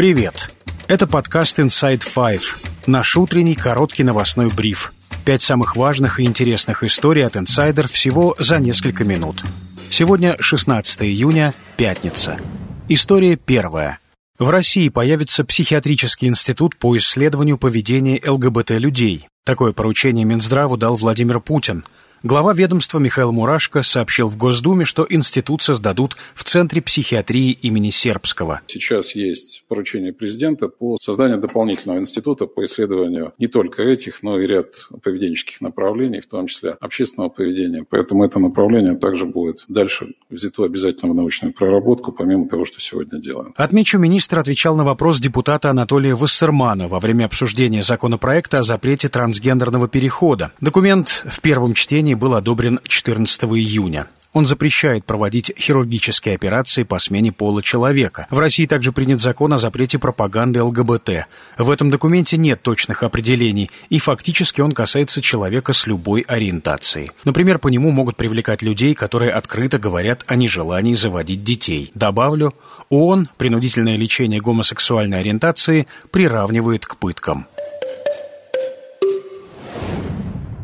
Привет! Это подкаст Inside Five, наш утренний короткий новостной бриф. Пять самых важных и интересных историй от инсайдер всего за несколько минут. Сегодня 16 июня, пятница. История первая. В России появится психиатрический институт по исследованию поведения ЛГБТ-людей. Такое поручение Минздраву дал Владимир Путин – Глава ведомства Михаил Мурашко сообщил в Госдуме, что институт создадут в Центре психиатрии имени Сербского. Сейчас есть поручение президента по созданию дополнительного института по исследованию не только этих, но и ряд поведенческих направлений, в том числе общественного поведения. Поэтому это направление также будет дальше взято обязательно в научную проработку, помимо того, что сегодня делаем. Отмечу, министр отвечал на вопрос депутата Анатолия Вассермана во время обсуждения законопроекта о запрете трансгендерного перехода. Документ в первом чтении заседании был одобрен 14 июня. Он запрещает проводить хирургические операции по смене пола человека. В России также принят закон о запрете пропаганды ЛГБТ. В этом документе нет точных определений, и фактически он касается человека с любой ориентацией. Например, по нему могут привлекать людей, которые открыто говорят о нежелании заводить детей. Добавлю, ООН принудительное лечение гомосексуальной ориентации приравнивает к пыткам.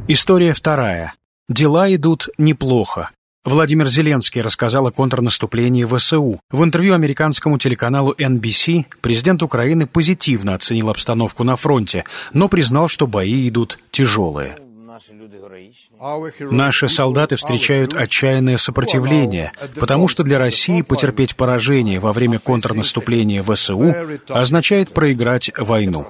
История вторая. Дела идут неплохо. Владимир Зеленский рассказал о контрнаступлении ВСУ. В интервью американскому телеканалу NBC президент Украины позитивно оценил обстановку на фронте, но признал, что бои идут тяжелые. Наши солдаты встречают отчаянное сопротивление, потому что для России потерпеть поражение во время контрнаступления ВСУ означает проиграть войну.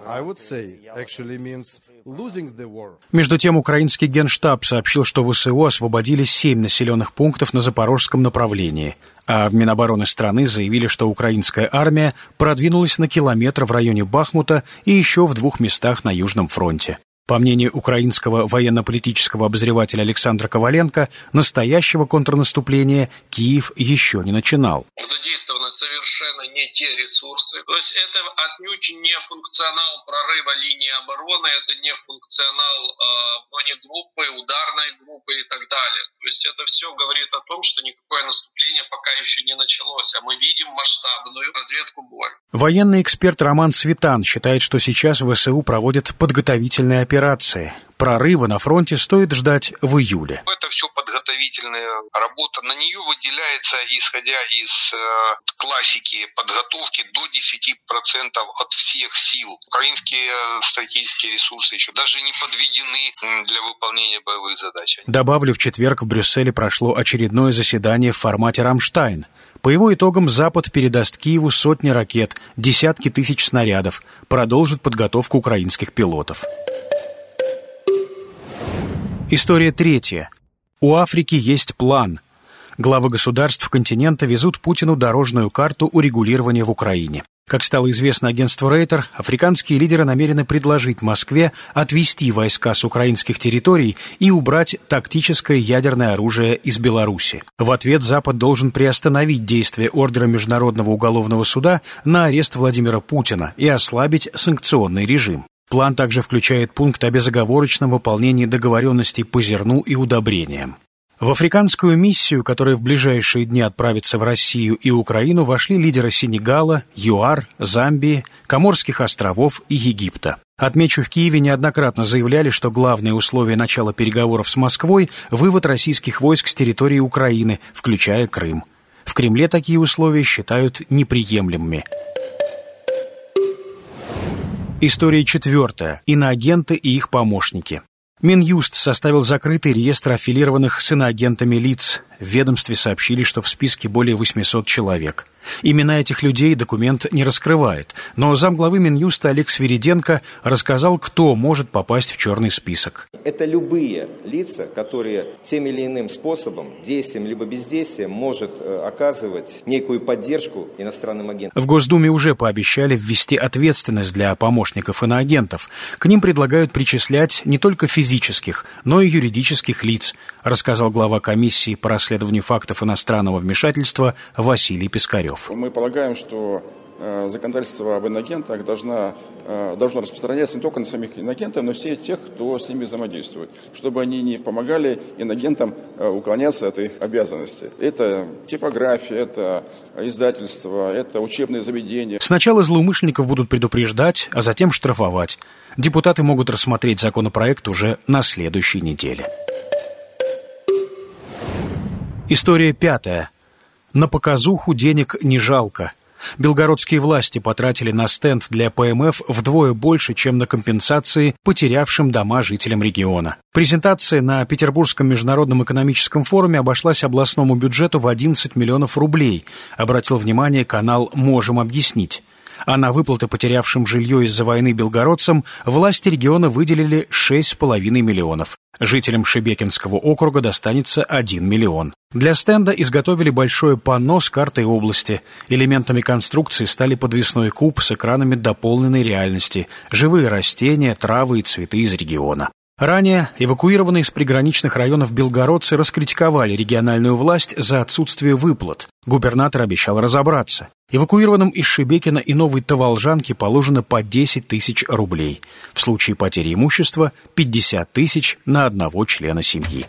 Между тем, украинский генштаб сообщил, что ВСУ освободили семь населенных пунктов на запорожском направлении, а в Минобороны страны заявили, что украинская армия продвинулась на километр в районе Бахмута и еще в двух местах на Южном фронте. По мнению украинского военно-политического обозревателя Александра Коваленко, настоящего контрнаступления Киев еще не начинал. Задействованы совершенно не те ресурсы. То есть это отнюдь не функционал прорыва линии обороны, это не функционал э, бронегруппы, ударной группы и так далее. То есть это все говорит о том, что никакое наступление пока еще не началось, а мы видим масштабную разведку боя. Военный эксперт Роман Светан считает, что сейчас ВСУ проводят подготовительные операции операции. Прорыва на фронте стоит ждать в июле. Это все подготовительная работа. На нее выделяется, исходя из э, классики подготовки, до 10% от всех сил. Украинские э, стратегические ресурсы еще даже не подведены для выполнения боевых задач. Добавлю, в четверг в Брюсселе прошло очередное заседание в формате «Рамштайн». По его итогам Запад передаст Киеву сотни ракет, десятки тысяч снарядов, продолжит подготовку украинских пилотов. История третья. У Африки есть план. Главы государств континента везут Путину дорожную карту урегулирования в Украине. Как стало известно агентству Рейтер, африканские лидеры намерены предложить Москве отвести войска с украинских территорий и убрать тактическое ядерное оружие из Беларуси. В ответ Запад должен приостановить действие ордера Международного уголовного суда на арест Владимира Путина и ослабить санкционный режим. План также включает пункт о безоговорочном выполнении договоренностей по зерну и удобрениям. В африканскую миссию, которая в ближайшие дни отправится в Россию и Украину, вошли лидеры Сенегала, ЮАР, Замбии, Коморских островов и Египта. Отмечу, в Киеве неоднократно заявляли, что главное условие начала переговоров с Москвой – вывод российских войск с территории Украины, включая Крым. В Кремле такие условия считают неприемлемыми. История четвертая. Иноагенты и их помощники. Минюст составил закрытый реестр аффилированных с иноагентами лиц. В ведомстве сообщили, что в списке более 800 человек. Имена этих людей документ не раскрывает, но замглавы Минюста Олег Свириденко рассказал, кто может попасть в черный список. Это любые лица, которые тем или иным способом, действием либо бездействием, может э, оказывать некую поддержку иностранным агентам. В Госдуме уже пообещали ввести ответственность для помощников иноагентов. К ним предлагают причислять не только физических, но и юридических лиц, рассказал глава комиссии по расследованию фактов иностранного вмешательства Василий Пискарев. Мы полагаем, что законодательство об инагентах должна, э, должно распространяться не только на самих инагентов, но и всех тех, кто с ними взаимодействует, чтобы они не помогали инагентам уклоняться от их обязанностей. Это типография, это издательство, это учебные заведения. Сначала злоумышленников будут предупреждать, а затем штрафовать. Депутаты могут рассмотреть законопроект уже на следующей неделе. История пятая. На показуху денег не жалко. Белгородские власти потратили на стенд для ПМФ вдвое больше, чем на компенсации потерявшим дома жителям региона. Презентация на Петербургском международном экономическом форуме обошлась областному бюджету в 11 миллионов рублей, обратил внимание канал «Можем объяснить» а на выплаты потерявшим жилье из-за войны белгородцам власти региона выделили 6,5 миллионов. Жителям Шебекинского округа достанется 1 миллион. Для стенда изготовили большое панно с картой области. Элементами конструкции стали подвесной куб с экранами дополненной реальности, живые растения, травы и цветы из региона. Ранее эвакуированные из приграничных районов белгородцы раскритиковали региональную власть за отсутствие выплат. Губернатор обещал разобраться. Эвакуированным из Шебекина и Новой Таволжанки положено по 10 тысяч рублей. В случае потери имущества – 50 тысяч на одного члена семьи.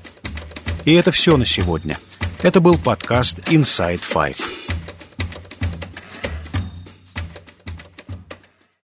И это все на сегодня. Это был подкаст Inside Five.